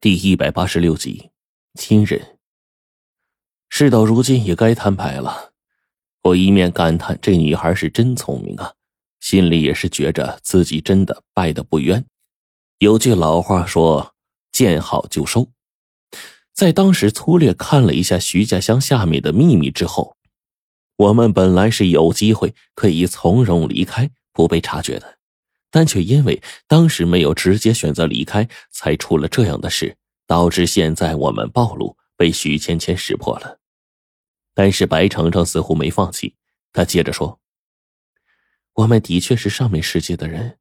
第一百八十六集，亲人。事到如今也该摊牌了。我一面感叹这女孩是真聪明啊，心里也是觉着自己真的败得不冤。有句老话说：“见好就收。”在当时粗略看了一下徐家乡下面的秘密之后，我们本来是有机会可以从容离开，不被察觉的。但却因为当时没有直接选择离开，才出了这样的事，导致现在我们暴露，被徐芊芊识破了。但是白程程似乎没放弃，他接着说：“我们的确是上面世界的人，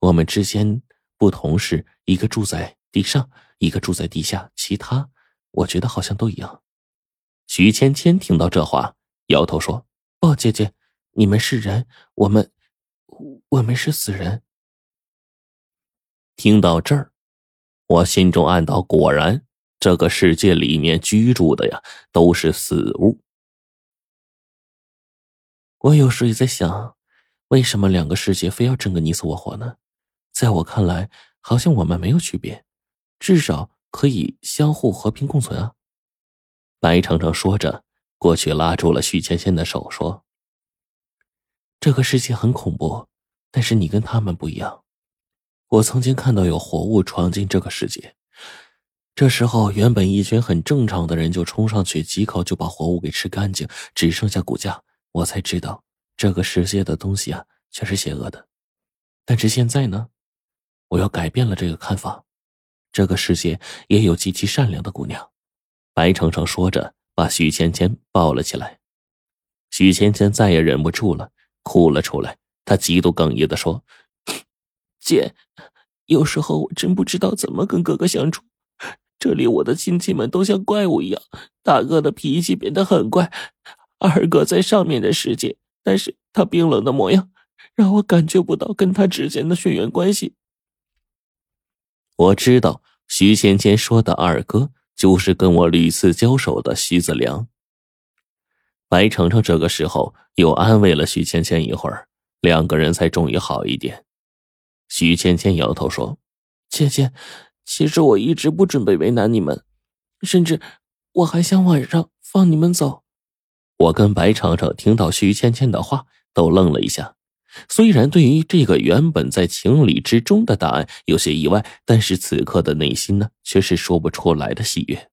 我们之间不同是一个住在地上，一个住在地下，其他我觉得好像都一样。”徐芊芊听到这话，摇头说：“不，姐姐，你们是人，我们，我们是死人。”听到这儿，我心中暗道：果然，这个世界里面居住的呀，都是死物。我有时也在想，为什么两个世界非要争个你死我活呢？在我看来，好像我们没有区别，至少可以相互和平共存啊。白程程说着，过去拉住了许芊芊的手，说：“这个世界很恐怖，但是你跟他们不一样。”我曾经看到有活物闯进这个世界，这时候原本一群很正常的人就冲上去几口就把活物给吃干净，只剩下骨架。我才知道这个世界的东西啊，全是邪恶的。但是现在呢，我要改变了这个看法，这个世界也有极其善良的姑娘。白程程说着，把许芊芊抱了起来。许芊芊再也忍不住了，哭了出来。她极度哽咽的说。姐，有时候我真不知道怎么跟哥哥相处。这里我的亲戚们都像怪物一样，大哥的脾气变得很怪，二哥在上面的世界，但是他冰冷的模样让我感觉不到跟他之间的血缘关系。我知道徐芊芊说的二哥就是跟我屡次交手的徐子良。白程程这个时候又安慰了徐芊芊一会儿，两个人才终于好一点。徐芊芊摇头说：“姐姐，其实我一直不准备为难你们，甚至我还想晚上放你们走。”我跟白程程听到徐芊芊的话，都愣了一下。虽然对于这个原本在情理之中的答案有些意外，但是此刻的内心呢，却是说不出来的喜悦。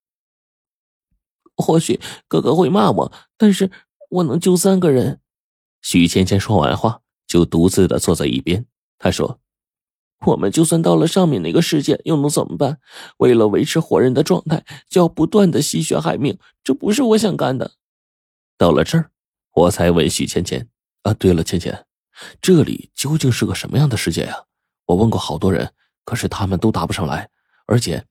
或许哥哥会骂我，但是我能救三个人。徐芊芊说完话，就独自的坐在一边。她说。我们就算到了上面那个世界，又能怎么办？为了维持活人的状态，就要不断的吸血害命，这不是我想干的。到了这儿，我才问许芊芊：“啊，对了，芊芊，这里究竟是个什么样的世界呀？我问过好多人，可是他们都答不上来。而且，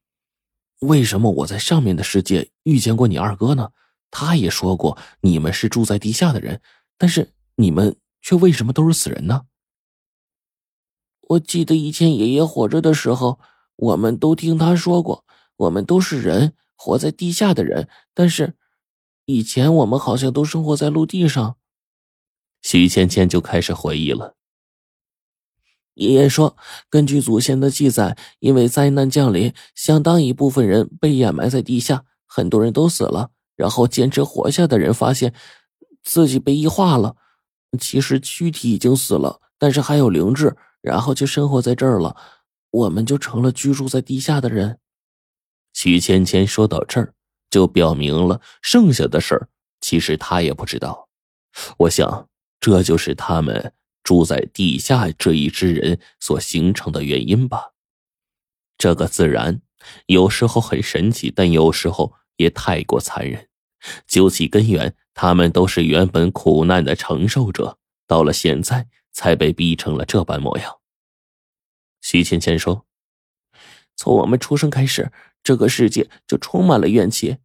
为什么我在上面的世界遇见过你二哥呢？他也说过你们是住在地下的人，但是你们却为什么都是死人呢？”我记得以前爷爷活着的时候，我们都听他说过，我们都是人，活在地下的人。但是，以前我们好像都生活在陆地上。徐芊芊就开始回忆了。爷爷说，根据祖先的记载，因为灾难降临，相当一部分人被掩埋在地下，很多人都死了。然后坚持活下的人发现自己被异化了，其实躯体已经死了，但是还有灵智。然后就生活在这儿了，我们就成了居住在地下的人。许芊芊说到这儿，就表明了剩下的事儿，其实他也不知道。我想，这就是他们住在地下这一支人所形成的原因吧。这个自然有时候很神奇，但有时候也太过残忍。究其根源，他们都是原本苦难的承受者，到了现在。才被逼成了这般模样。徐芊芊说：“从我们出生开始，这个世界就充满了怨气。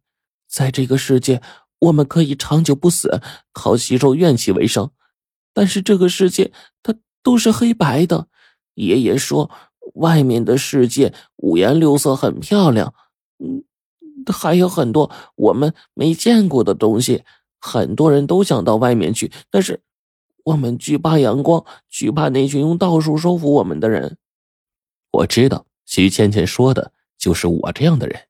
在这个世界，我们可以长久不死，靠吸收怨气为生。但是这个世界它都是黑白的。爷爷说，外面的世界五颜六色，很漂亮。嗯，还有很多我们没见过的东西。很多人都想到外面去，但是……”我们惧怕阳光，惧怕那群用道术收服我们的人。我知道，徐倩倩说的就是我这样的人。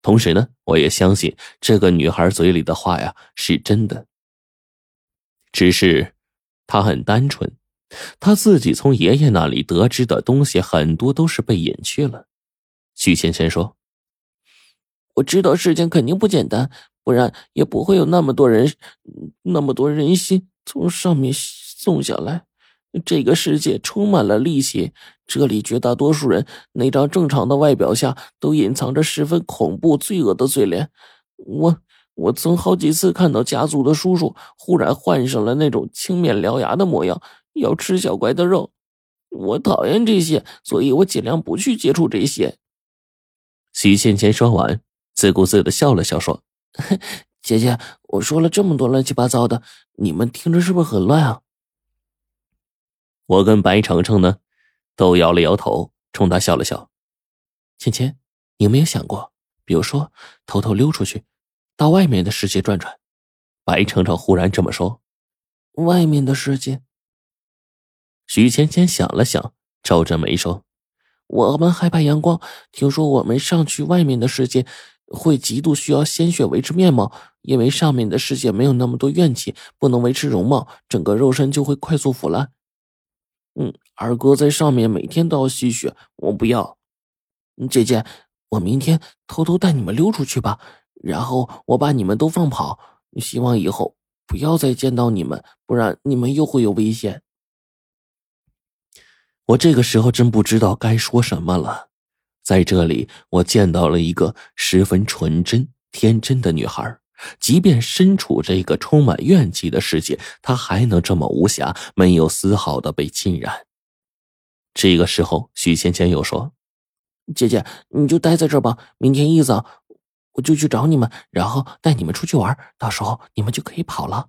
同时呢，我也相信这个女孩嘴里的话呀是真的。只是，她很单纯，她自己从爷爷那里得知的东西很多都是被隐去了。徐倩倩说：“我知道事情肯定不简单，不然也不会有那么多人，那么多人心从上面送下来。这个世界充满了戾气。”这里绝大多数人那张正常的外表下，都隐藏着十分恐怖、罪恶的嘴脸。我我曾好几次看到家族的叔叔忽然换上了那种青面獠牙的模样，要吃小乖的肉。我讨厌这些，所以我尽量不去接触这些。徐倩倩说完，自顾自的笑了笑，说：“ 姐姐，我说了这么多乱七八糟的，你们听着是不是很乱啊？”我跟白程程呢？都摇了摇头，冲他笑了笑。芊芊，你有没有想过，比如说偷偷溜出去，到外面的世界转转？白程程忽然这么说。外面的世界。徐芊芊想了想，皱着眉说：“我们害怕阳光，听说我们上去外面的世界，会极度需要鲜血维持面貌，因为上面的世界没有那么多怨气，不能维持容貌，整个肉身就会快速腐烂。”嗯，二哥在上面每天都要吸血，我不要。姐姐，我明天偷偷带你们溜出去吧，然后我把你们都放跑。希望以后不要再见到你们，不然你们又会有危险。我这个时候真不知道该说什么了。在这里，我见到了一个十分纯真、天真的女孩。即便身处这个充满怨气的世界，他还能这么无瑕，没有丝毫的被浸染。这个时候，许芊芊又说：“姐姐，你就待在这儿吧，明天一早我就去找你们，然后带你们出去玩，到时候你们就可以跑了。”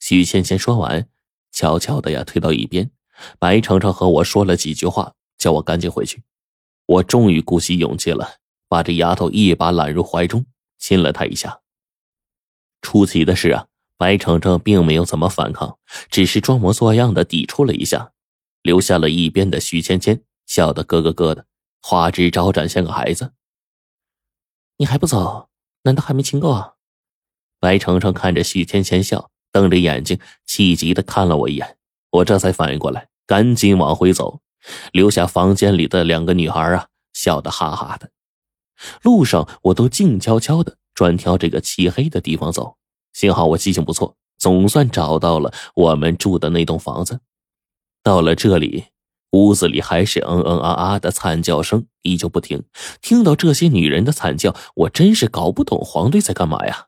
许芊芊说完，悄悄的呀退到一边。白程程和我说了几句话，叫我赶紧回去。我终于鼓起勇气了，把这丫头一把揽入怀中。亲了他一下。出奇的是啊，白程程并没有怎么反抗，只是装模作样的抵触了一下，留下了一边的徐芊芊笑得咯咯咯的，花枝招展，像个孩子。你还不走？难道还没亲够啊？白程程看着徐芊芊笑，瞪着眼睛，气急的看了我一眼。我这才反应过来，赶紧往回走，留下房间里的两个女孩啊，笑得哈哈的。路上，我都静悄悄的专挑这个漆黑的地方走。幸好我记性不错，总算找到了我们住的那栋房子。到了这里，屋子里还是嗯嗯啊啊的惨叫声依旧不停。听到这些女人的惨叫，我真是搞不懂黄队在干嘛呀！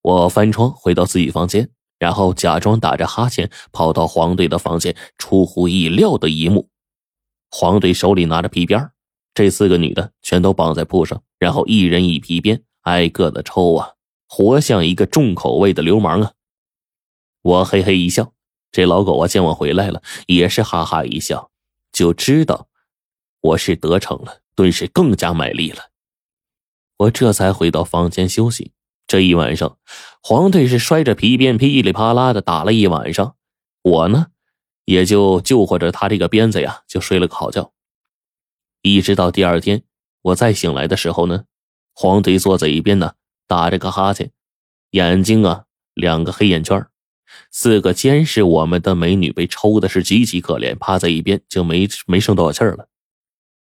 我翻窗回到自己房间，然后假装打着哈欠跑到黄队的房间。出乎意料的一幕，黄队手里拿着皮鞭这四个女的全都绑在铺上，然后一人一皮鞭，挨个的抽啊，活像一个重口味的流氓啊！我嘿嘿一笑，这老狗啊见我回来了，也是哈哈一笑，就知道我是得逞了，顿时更加卖力了。我这才回到房间休息。这一晚上，黄队是摔着皮鞭噼里啪啦的打了一晚上，我呢，也就救活着他这个鞭子呀，就睡了个好觉。一直到第二天，我再醒来的时候呢，黄队坐在一边呢，打着个哈欠，眼睛啊两个黑眼圈四个监视我们的美女被抽的是极其可怜，趴在一边就没没剩多少气儿了。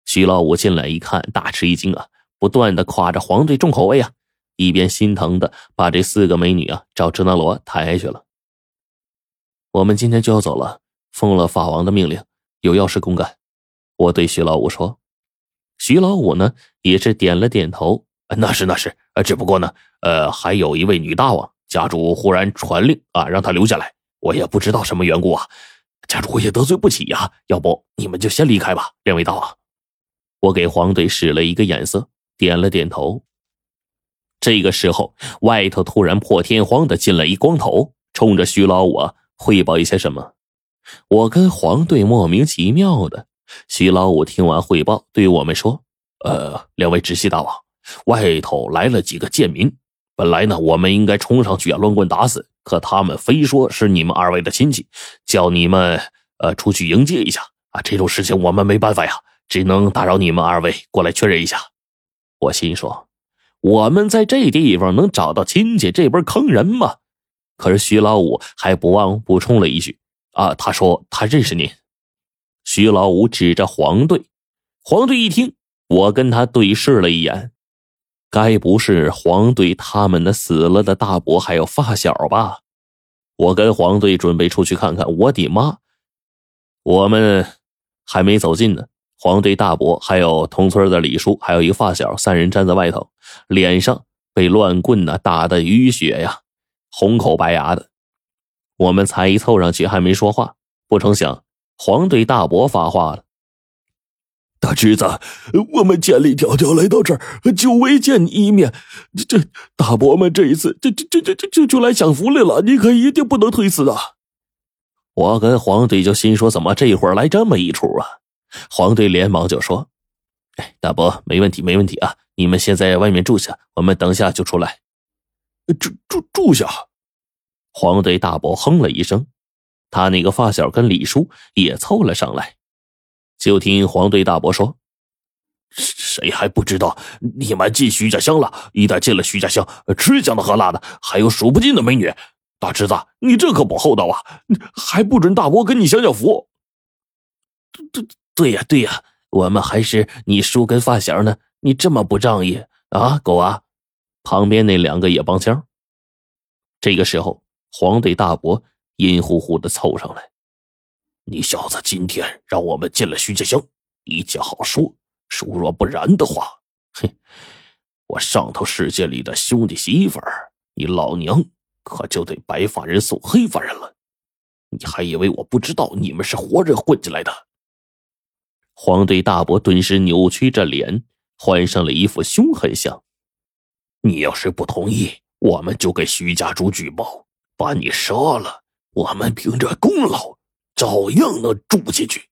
徐老五进来一看，大吃一惊啊，不断的夸着黄队重口味啊，一边心疼的把这四个美女啊找支那罗抬下去了。我们今天就要走了，奉了法王的命令，有要事公干。我对徐老五说。徐老五呢，也是点了点头。那是那是，呃，只不过呢，呃，还有一位女大王，家主忽然传令啊，让她留下来。我也不知道什么缘故啊，家主我也得罪不起呀。要不你们就先离开吧，两位大王。我给黄队使了一个眼色，点了点头。这个时候，外头突然破天荒的进来一光头，冲着徐老五汇报一些什么。我跟黄队莫名其妙的。徐老五听完汇报，对我们说：“呃，两位直系大王，外头来了几个贱民。本来呢，我们应该冲上去啊，乱棍打死。可他们非说是你们二位的亲戚，叫你们呃出去迎接一下啊。这种事情我们没办法呀，只能打扰你们二位过来确认一下。我心说，我们在这地方能找到亲戚，这不是坑人吗？可是徐老五还不忘补充了一句：“啊，他说他认识您。”徐老五指着黄队，黄队一听，我跟他对视了一眼，该不是黄队他们的死了的大伯还有发小吧？我跟黄队准备出去看看。我的妈！我们还没走近呢，黄队大伯还有同村的李叔，还有一个发小，三人站在外头，脸上被乱棍呢打的淤血呀。红口白牙的，我们才一凑上去，还没说话，不成想黄队大伯发话了：“大侄子，我们千里迢迢来到这儿，就为见你一面。这大伯们这一次，这这这这这就来享福来了，你可一定不能推辞啊！”我跟黄队就心说：“怎么这会儿来这么一出啊？”黄队连忙就说：“哎，大伯，没问题，没问题啊！你们先在外面住下，我们等下就出来。”住住住下！黄队大伯哼了一声，他那个发小跟李叔也凑了上来。就听黄队大伯说：“谁还不知道你们进徐家乡了？一旦进了徐家乡，吃香的喝辣的，还有数不尽的美女。大侄子，你这可不厚道啊！还不准大伯跟你享享福？对对呀，对呀，我们还是你叔跟发小呢。你这么不仗义啊，狗啊！”旁边那两个也帮腔。这个时候，黄队大伯阴乎乎的凑上来：“你小子今天让我们进了徐家乡，一切好说。如若不然的话，哼，我上头世界里的兄弟媳妇儿，你老娘可就得白发人送黑发人了。你还以为我不知道你们是活人混进来的？”黄队大伯顿时扭曲着脸，换上了一副凶狠相。你要是不同意，我们就给徐家主举报，把你杀了。我们凭着功劳，照样能住进去。